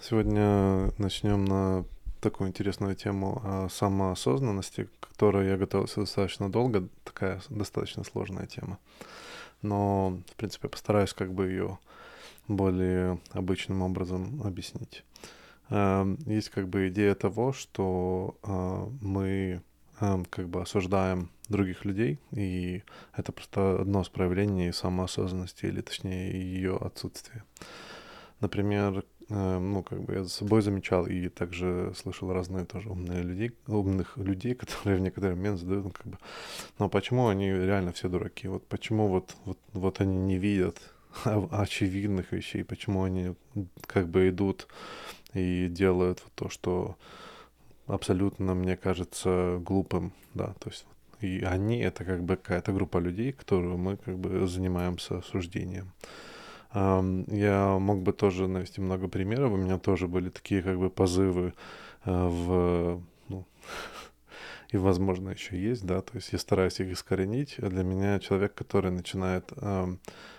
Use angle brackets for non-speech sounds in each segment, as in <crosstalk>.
Сегодня начнем на такую интересную тему о самоосознанности, к которой я готовился достаточно долго, такая достаточно сложная тема. Но, в принципе, постараюсь как бы ее более обычным образом объяснить. Эм, есть как бы идея того, что э, мы эм, как бы осуждаем других людей, и это просто одно из проявлений самоосознанности, или точнее ее отсутствия. Например, ну, как бы я за собой замечал и также слышал разные тоже умные людей, умных людей, <laughs> которые в некоторый момент задают, ну, как бы, но почему они реально все дураки? Вот почему вот, вот, вот они не видят очевидных вещей, почему они как бы идут и делают то, что абсолютно, мне кажется, глупым, да, то есть и они — это как бы какая-то группа людей, которую мы как бы занимаемся осуждением. Я мог бы тоже навести много примеров. У меня тоже были такие как бы позывы э, в... Ну, <laughs> и, возможно, еще есть, да, то есть я стараюсь их искоренить. Для меня человек, который начинает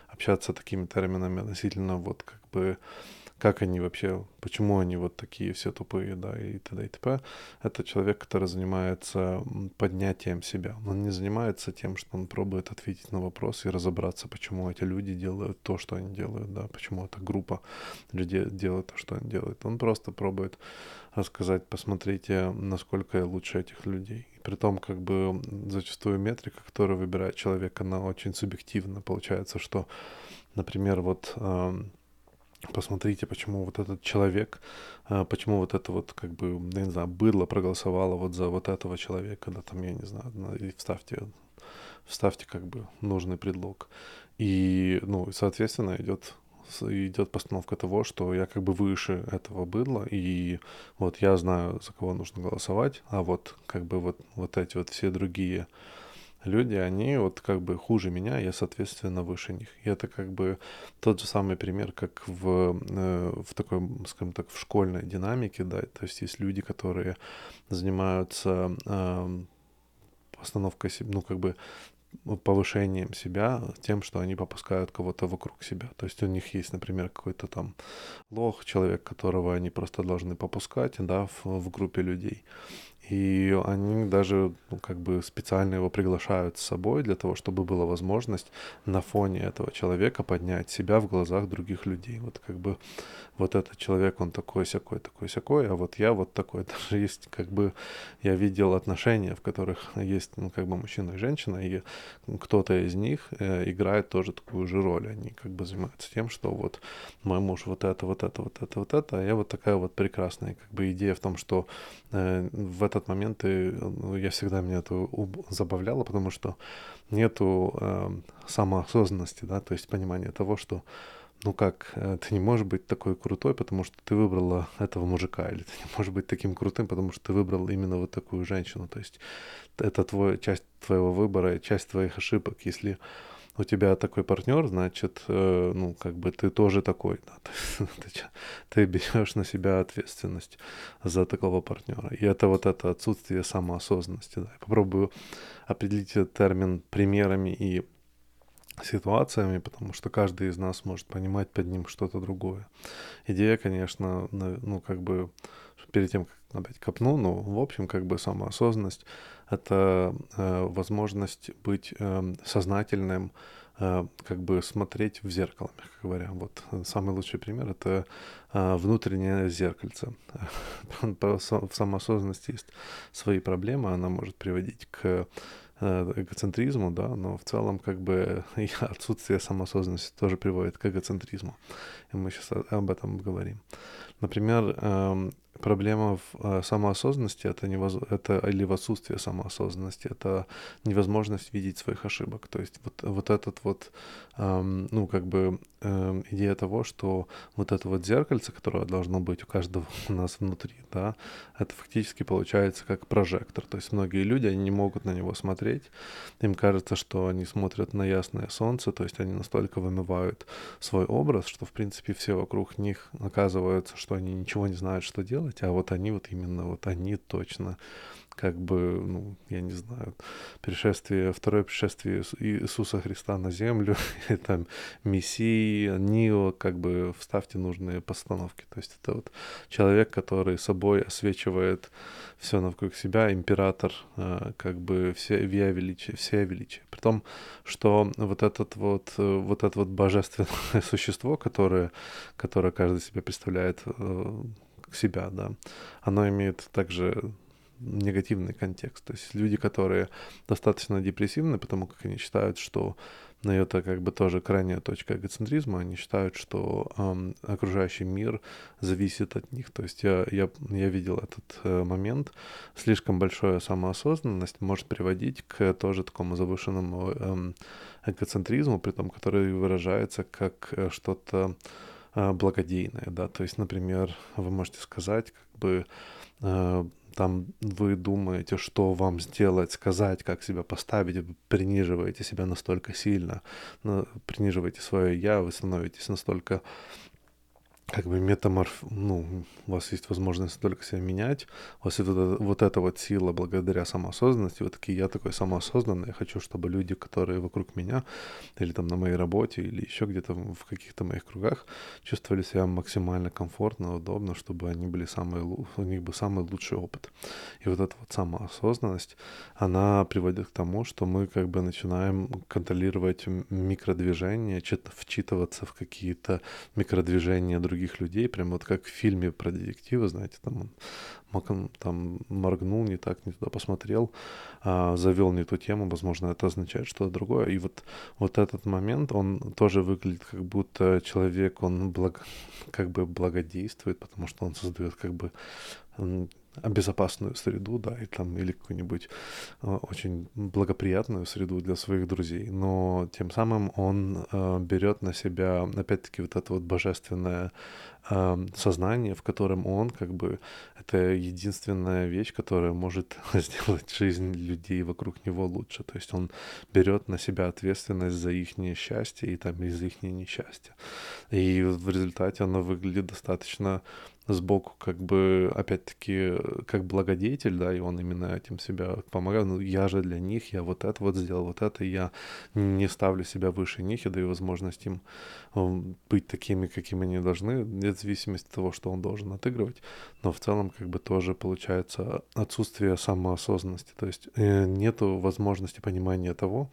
общаться такими терминами относительно вот как бы как они вообще, почему они вот такие все тупые, да, и т.д. и т.п. Это человек, который занимается поднятием себя. Он не занимается тем, что он пробует ответить на вопрос и разобраться, почему эти люди делают то, что они делают, да, почему эта группа людей делает то, что они делают. Он просто пробует рассказать, посмотрите, насколько я лучше этих людей. И при том, как бы зачастую метрика, которую выбирает человек, она очень субъективна. Получается, что, например, вот посмотрите, почему вот этот человек, а, почему вот это вот, как бы, я не знаю, быдло проголосовало вот за вот этого человека, да, там, я не знаю, и вставьте, вставьте как бы нужный предлог. И, ну, соответственно, идет идет постановка того, что я как бы выше этого быдла, и вот я знаю, за кого нужно голосовать, а вот как бы вот, вот эти вот все другие люди, они вот как бы хуже меня, я, соответственно, выше них. И это как бы тот же самый пример, как в, э, в такой, скажем так, в школьной динамике, да, то есть есть люди, которые занимаются э, постановкой, ну, как бы повышением себя тем, что они попускают кого-то вокруг себя. То есть у них есть, например, какой-то там лох, человек, которого они просто должны попускать, да, в, в группе людей. И они даже ну, как бы специально его приглашают с собой для того, чтобы была возможность на фоне этого человека поднять себя в глазах других людей. Вот как бы вот этот человек, он такой сякой, такой сякой, а вот я вот такой. <laughs> Даже есть как бы я видел отношения, в которых есть ну, как бы мужчина и женщина, и кто-то из них э, играет тоже такую же роль. Они как бы занимаются тем, что вот мой муж вот это, вот это, вот это, вот это, а я вот такая вот прекрасная. Как бы идея в том, что э, в этот момент и, ну, я всегда меня это забавляло, потому что нету э, самоосознанности, да, то есть понимания того, что ну как, э, ты не можешь быть такой крутой, потому что ты выбрала этого мужика, или ты не можешь быть таким крутым, потому что ты выбрал именно вот такую женщину. То есть это твой, часть твоего выбора, часть твоих ошибок. Если у тебя такой партнер, значит, э, ну, как бы ты тоже такой, да, <laughs> ты, ты берешь на себя ответственность за такого партнера. И это вот это отсутствие самоосознанности, да. Я попробую определить этот термин примерами и ситуациями, потому что каждый из нас может понимать под ним что-то другое. Идея, конечно, ну, как бы перед тем, как опять копну, но в общем, как бы самоосознанность — это э, возможность быть э, сознательным, э, как бы смотреть в зеркало, мягко говоря. Вот самый лучший пример — это э, внутреннее зеркальце. <laughs> В самоосознанности есть свои проблемы, она может приводить к Э, эгоцентризму, да, но в целом как бы <laughs> отсутствие самоосознанности тоже приводит к эгоцентризму. И мы сейчас об этом говорим. Например, эм, проблема в э, самоосознанности это, невоз... это или в отсутствии самоосознанности это невозможность видеть своих ошибок. То есть вот, вот этот вот, эм, ну, как бы эм, идея того, что вот это вот зеркальце, которое должно быть у каждого <laughs> у нас внутри, да, это фактически получается как прожектор. То есть многие люди, они не могут на него смотреть. Им кажется, что они смотрят на ясное солнце, то есть они настолько вымывают свой образ, что в принципе все вокруг них оказываются, что они ничего не знают, что делать, делать, а вот они вот именно, вот они точно как бы, ну, я не знаю, пришествие, второе пришествие Иисуса Христа на землю, <laughs> это Мессии, Нио, как бы вставьте нужные постановки. То есть это вот человек, который собой освечивает все вокруг себя, император, э, как бы все вия величие, все величие. При том, что вот этот вот, э, вот это вот божественное <laughs> существо, которое, которое каждый себе представляет э, себя, да, оно имеет также негативный контекст. То есть люди, которые достаточно депрессивны, потому как они считают, что но это как бы тоже крайняя точка эгоцентризма. Они считают, что эм, окружающий мир зависит от них. То есть я, я, я видел этот э, момент. Слишком большая самоосознанность может приводить к тоже такому завышенному эм, эгоцентризму, при том, который выражается как э, что-то благодейное. Да? То есть, например, вы можете сказать, как бы э, там вы думаете, что вам сделать, сказать, как себя поставить, вы приниживаете себя настолько сильно, приниживаете свое я, вы становитесь настолько как бы метаморф, ну, у вас есть возможность только себя менять, у вас есть вот, эта, вот вот сила благодаря самоосознанности, вы такие, я такой самоосознанный, я хочу, чтобы люди, которые вокруг меня, или там на моей работе, или еще где-то в каких-то моих кругах, чувствовали себя максимально комфортно, удобно, чтобы они были самые, у них был самый лучший опыт. И вот эта вот самоосознанность, она приводит к тому, что мы как бы начинаем контролировать микродвижения, вчитываться в какие-то микродвижения других других людей, прям вот как в фильме про детектива, знаете, там он там моргнул не так, не туда посмотрел, а, завел не ту тему, возможно, это означает что-то другое. И вот, вот этот момент, он тоже выглядит как будто человек, он благ, <laughs> как бы благодействует, потому что он создает как бы безопасную среду, да, и там, или какую-нибудь э, очень благоприятную среду для своих друзей, но тем самым он э, берет на себя, опять-таки, вот это вот божественное сознание, в котором он, как бы, это единственная вещь, которая может <laughs> сделать жизнь людей вокруг него лучше, то есть он берет на себя ответственность за их счастье и там, и за их несчастье. И в результате оно выглядит достаточно сбоку, как бы, опять-таки, как благодетель, да, и он именно этим себя помогает. Ну, я же для них, я вот это вот сделал, вот это, я не ставлю себя выше них, я даю возможность им быть такими, какими они должны, вне зависимости от того, что он должен отыгрывать. Но в целом, как бы, тоже получается отсутствие самоосознанности, то есть э, нету возможности понимания того,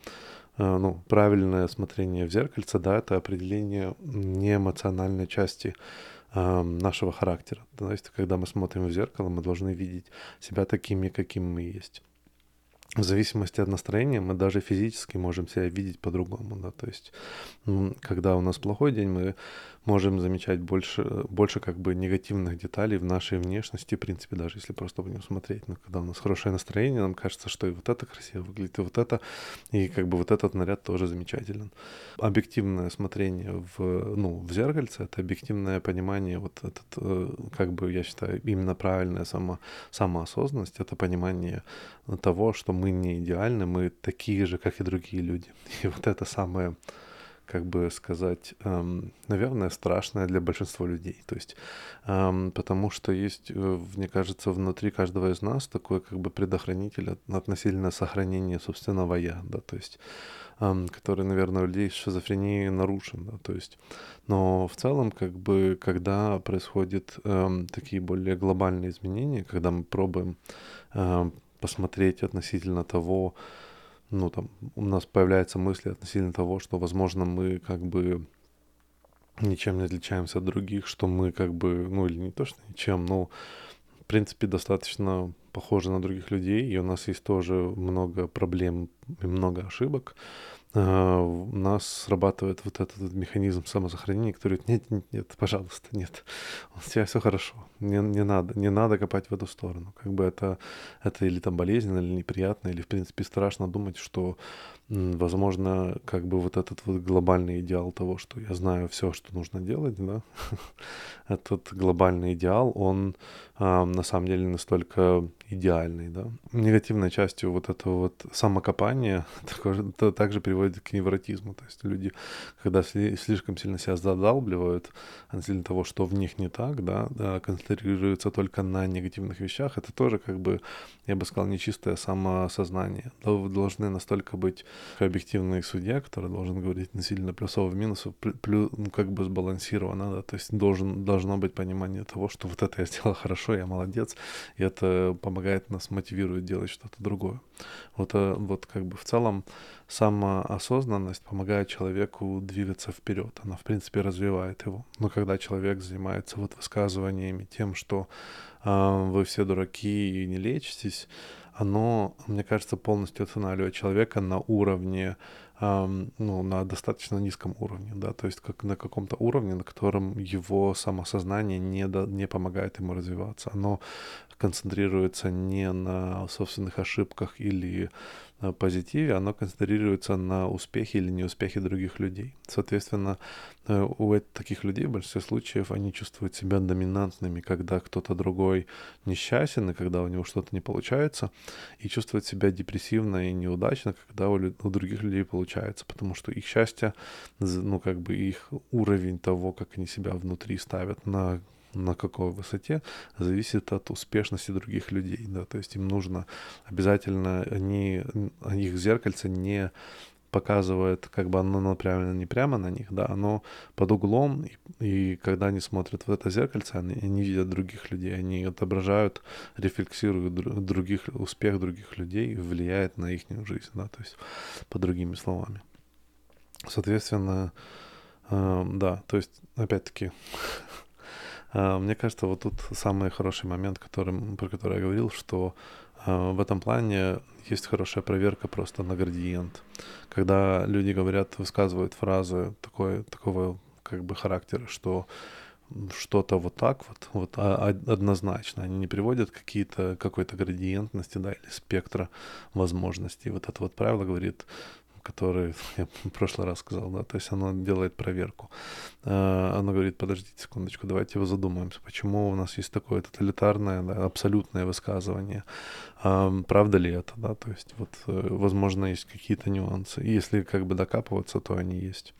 э, ну, правильное смотрение в зеркальце, да, это определение неэмоциональной части нашего характера. То есть, когда мы смотрим в зеркало, мы должны видеть себя такими, какими мы есть в зависимости от настроения мы даже физически можем себя видеть по-другому, да, то есть когда у нас плохой день, мы можем замечать больше, больше как бы негативных деталей в нашей внешности, в принципе, даже если просто будем смотреть, но когда у нас хорошее настроение, нам кажется, что и вот это красиво выглядит, и вот это, и как бы вот этот наряд тоже замечателен. Объективное смотрение в, ну, в зеркальце — это объективное понимание, вот этот, э, как бы, я считаю, именно правильная само, самоосознанность, это понимание того, что мы не идеальны, мы такие же, как и другие люди. <laughs> И вот это самое, как бы сказать, эм, наверное, страшное для большинства людей. То есть, эм, потому что есть, э, мне кажется, внутри каждого из нас такой как бы предохранитель относительно сохранения собственного я, да, то есть который, наверное, у людей с шизофренией нарушен, да, то есть, но в целом, как бы, когда происходят эм, такие более глобальные изменения, когда мы пробуем эм, посмотреть относительно того, ну, там, у нас появляются мысли относительно того, что, возможно, мы как бы ничем не отличаемся от других, что мы как бы, ну, или не то, что ничем, но, в принципе, достаточно похожи на других людей, и у нас есть тоже много проблем и много ошибок, у нас срабатывает вот этот механизм самосохранения, который говорит, нет, нет, нет, пожалуйста, нет, у тебя все хорошо, не, не надо, не надо копать в эту сторону. Как бы это, это или там болезненно, или неприятно, или, в принципе, страшно думать, что, возможно, как бы вот этот вот глобальный идеал того, что я знаю все, что нужно делать, да, <laughs> этот глобальный идеал, он а, на самом деле настолько идеальный, да. Негативной частью вот этого вот самокопания <laughs> также приводит приводит к невротизму. То есть люди, когда слишком сильно себя задалбливают относительно того, что в них не так, да, да, концентрируются только на негативных вещах, это тоже как бы, я бы сказал, нечистое самосознание. Должны настолько быть объективный судья, который должен говорить не сильно плюсов и минусов, плюс, ну, как бы сбалансированно, да, то есть должен, должно быть понимание того, что вот это я сделал хорошо, я молодец, и это помогает нас, мотивирует делать что-то другое. Вот, э, вот как бы в целом самоосознанность помогает человеку двигаться вперед. Она, в принципе, развивает его. Но когда человек занимается вот высказываниями тем, что э, вы все дураки и не лечитесь, оно, мне кажется, полностью останавливает человека на уровне ну, на достаточно низком уровне, да, то есть как на каком-то уровне, на котором его самосознание не, до, не помогает ему развиваться. Оно концентрируется не на собственных ошибках или позитиве, оно концентрируется на успехе или неуспехе других людей. Соответственно, э, у таких людей в большинстве случаев они чувствуют себя доминантными, когда кто-то другой несчастен, и когда у него что-то не получается, и чувствуют себя депрессивно и неудачно, когда у, у других людей получается, потому что их счастье, ну как бы их уровень того, как они себя внутри ставят на на какой высоте, зависит от успешности других людей, да, то есть им нужно обязательно, они, их зеркальце не показывает, как бы оно направлено не прямо на них, да, оно под углом, и, и когда они смотрят в это зеркальце, они, они видят других людей, они отображают, рефлексируют других, успех других людей, влияет на их жизнь, да, то есть по другими словами. Соответственно, э, да, то есть, опять-таки, А, <laughs> мне кажется, вот тут самый хороший момент, который, про который я говорил, что а, в этом плане есть хорошая проверка просто на градиент. Когда люди говорят, высказывают фразы такой, такого как бы характера, что что-то вот так вот, вот а, однозначно. Они не приводят какие-то, какой-то градиентности, да, или спектра возможностей. Вот это вот правило говорит, который <laughs> я в прошлый раз сказал, да, то есть оно делает проверку. А, оно говорит, подождите секундочку, давайте вы задумаемся, почему у нас есть такое тоталитарное, да, абсолютное высказывание. Правда ли это, да, то есть вот, э, возможно, есть какие-то нюансы. И если как бы докапываться, то они есть.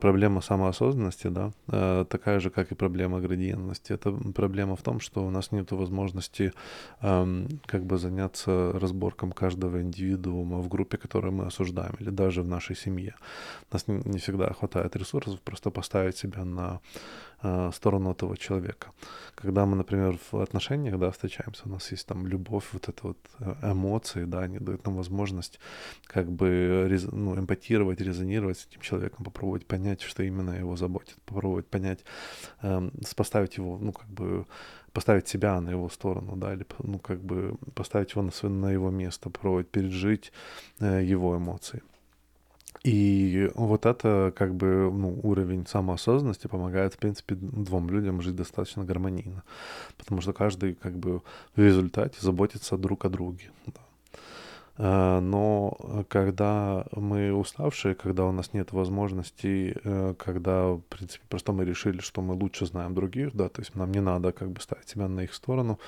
Проблема самоосознанности, да, э, такая же, как и проблема градиентности. Это проблема в том, что у нас нет возможности как бы заняться разборком каждого индивидуума в группе, которую мы осуждаем, или даже даже в нашей семье. У нас не, всегда хватает ресурсов просто поставить себя на э, сторону этого человека. Когда мы, например, в отношениях, да, встречаемся, у нас есть там любовь, вот это вот э, эмоции, да, они дают нам возможность как бы рез, ну, эмпатировать, резонировать с этим человеком, попробовать понять, что именно его заботит, попробовать понять, э, поставить его, ну, как бы поставить себя на его сторону, да, или, ну, как бы поставить его на, свое, на его место, попробовать пережить э, его эмоции. И вот это как бы ну, уровень самоосознанности помогает, в принципе, двум людям жить достаточно гармонийно. Потому что каждый как бы в результате заботится друг о друге. Да. Э, но когда мы уставшие, когда у нас нет возможности, э, когда, в принципе, просто мы решили, что мы лучше знаем других, да, то есть нам не надо как бы ставить себя на их сторону,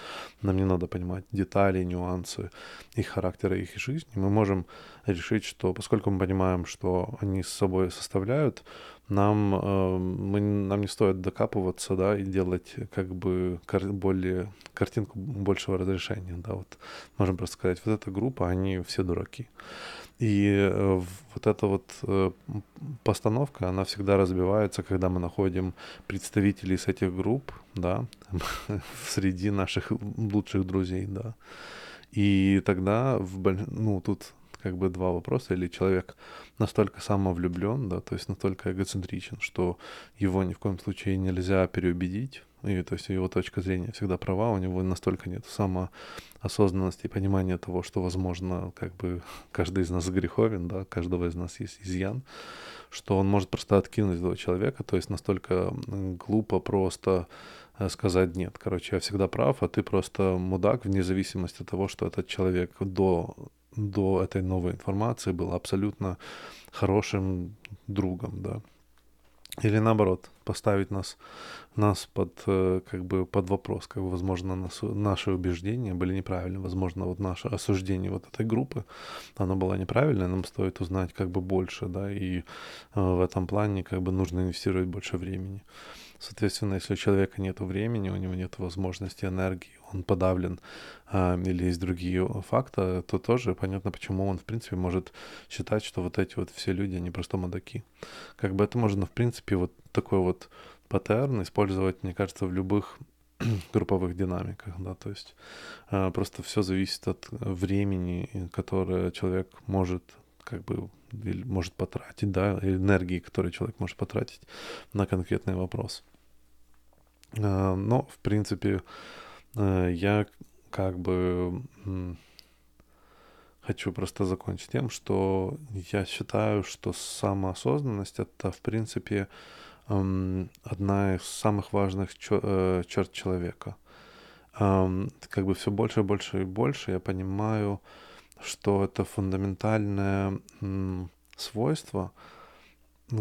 нам не надо понимать детали, нюансы их характера, их жизни, мы можем решить, что поскольку мы понимаем, что они с собой составляют, нам, э, мы, нам не стоит докапываться, да, и делать как бы кар- более, картинку большего разрешения, да, вот можем просто сказать, вот эта группа, они все дураки. И э, вот эта вот э, постановка, она всегда разбивается, когда мы находим представителей с этих групп, да, <laughs> среди наших лучших друзей, да. И тогда, в, ну, тут как бы два вопроса. Или человек настолько самовлюблен, да, то есть настолько эгоцентричен, что его ни в коем случае нельзя переубедить, и то есть его точка зрения всегда права, у него настолько нет самоосознанности и понимания того, что, возможно, как бы каждый из нас греховен, да, каждого из нас есть изъян, что он может просто откинуть этого человека, то есть настолько глупо просто э, сказать нет. Короче, я всегда прав, а ты просто мудак, вне зависимости от того, что этот человек до до этой новой информации был абсолютно хорошим другом, да. или наоборот, поставить нас, нас под, э, как бы, под вопрос, как бы, возможно, нас, наши убеждения были неправильны, возможно, вот наше осуждение вот этой группы, оно было неправильное, нам стоит узнать как бы больше, да, и э, в этом плане как бы нужно инвестировать больше времени. Соответственно, если у человека нет времени, у него нет возможности, энергии, он подавлен а, или есть другие факты, то тоже понятно, почему он, в принципе, может считать, что вот эти вот все люди, они просто мадаки. Как бы это можно, в принципе, вот такой вот паттерн использовать, мне кажется, в любых <clears throat> групповых динамиках, да, то есть а, просто все зависит от времени, которое человек может как бы или может потратить, да, энергии, которую человек может потратить на конкретный вопрос. Э, но, в принципе, э, я как бы хочу просто закончить тем, что я считаю, что самоосознанность это, в принципе, одна из самых важных э, черт человека. Как бы все больше и больше и больше я понимаю, что это фундаментальное свойство,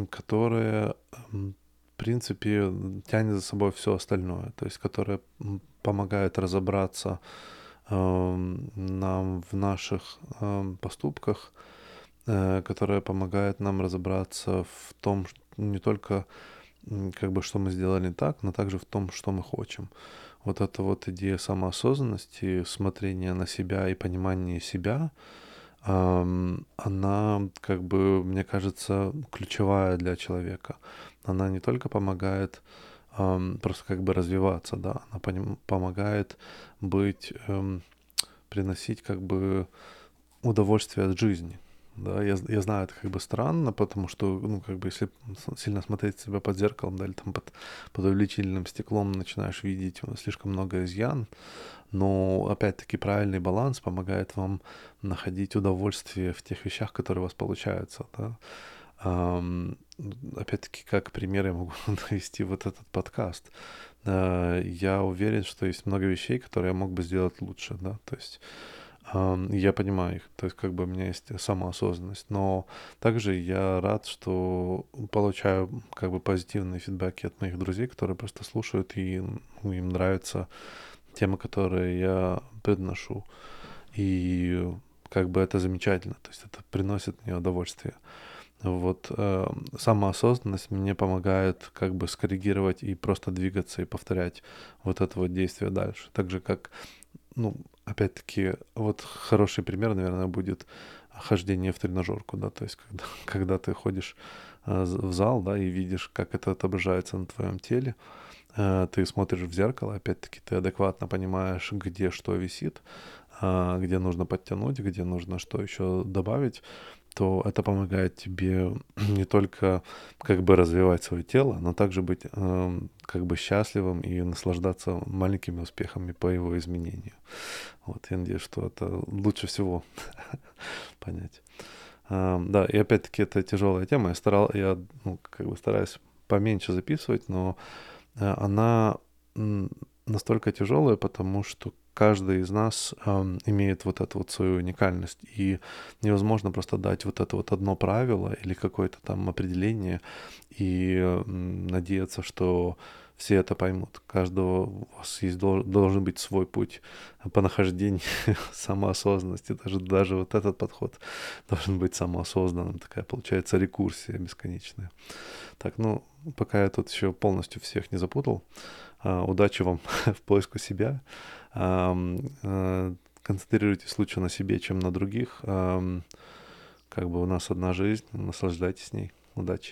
которое принципе, тянет за собой все остальное, то есть которое помогает разобраться э, нам в наших э, поступках, э, которое помогает нам разобраться в том, не только как бы что мы сделали так, но также в том, что мы хотим. Вот эта вот идея самоосознанности, смотрения на себя и понимания себя, она, как бы, мне кажется, ключевая для человека она не только помогает просто как бы развиваться, да, она помогает быть, эм, приносить как бы удовольствие от жизни. Да, я, я знаю, это как бы странно, потому что, ну, как бы, если сильно смотреть себя под зеркалом, да, или там под, под увеличительным стеклом начинаешь видеть слишком много изъян, но, опять-таки, правильный баланс помогает вам находить удовольствие в тех вещах, которые у вас получаются, да опять-таки, как пример я могу <laughs> навести вот этот подкаст. Э, я уверен, что есть много вещей, которые я мог бы сделать лучше, да, то есть я понимаю их, то есть как бы у меня есть самоосознанность, но также я рад, что получаю как бы позитивные фидбэки от моих друзей, которые просто слушают и им нравятся темы, которые я предношу. И как бы это замечательно, то есть это приносит мне удовольствие. Вот э, самоосознанность мне помогает как бы скоррегировать и просто двигаться и повторять вот это вот действие дальше. Так же как, ну, опять-таки, вот хороший пример, наверное, будет хождение в тренажерку, да, то есть когда, <laughs> когда ты ходишь э, в зал, да, и видишь, как это отображается на твоем теле, э, ты смотришь в зеркало, опять-таки ты адекватно понимаешь, где что висит, э, где нужно подтянуть, где нужно что еще добавить, то это помогает тебе <clears throat> не только как бы развивать свое тело, но также быть э, как бы счастливым и наслаждаться маленькими успехами по его изменению. Вот, я надеюсь, что это лучше всего <laughs> понять. Э, да, и опять-таки это тяжелая тема. Я старал, я ну, как бы стараюсь поменьше записывать, но э, она настолько тяжелая, потому что каждый из нас э, имеет вот эту вот свою уникальность, и невозможно просто дать вот это вот одно правило или какое-то там определение и э, надеяться, что все это поймут. Каждого у вас есть, должен быть свой путь по нахождению <laughs> самоосознанности. Даже, даже вот этот подход должен быть самоосознанным. Такая получается рекурсия бесконечная. Так, ну, пока я тут еще полностью всех не запутал, удачи вам <laughs> в поиску себя. Э, концентрируйтесь лучше на себе, чем на других. Как бы у нас одна жизнь, наслаждайтесь ней. Удачи.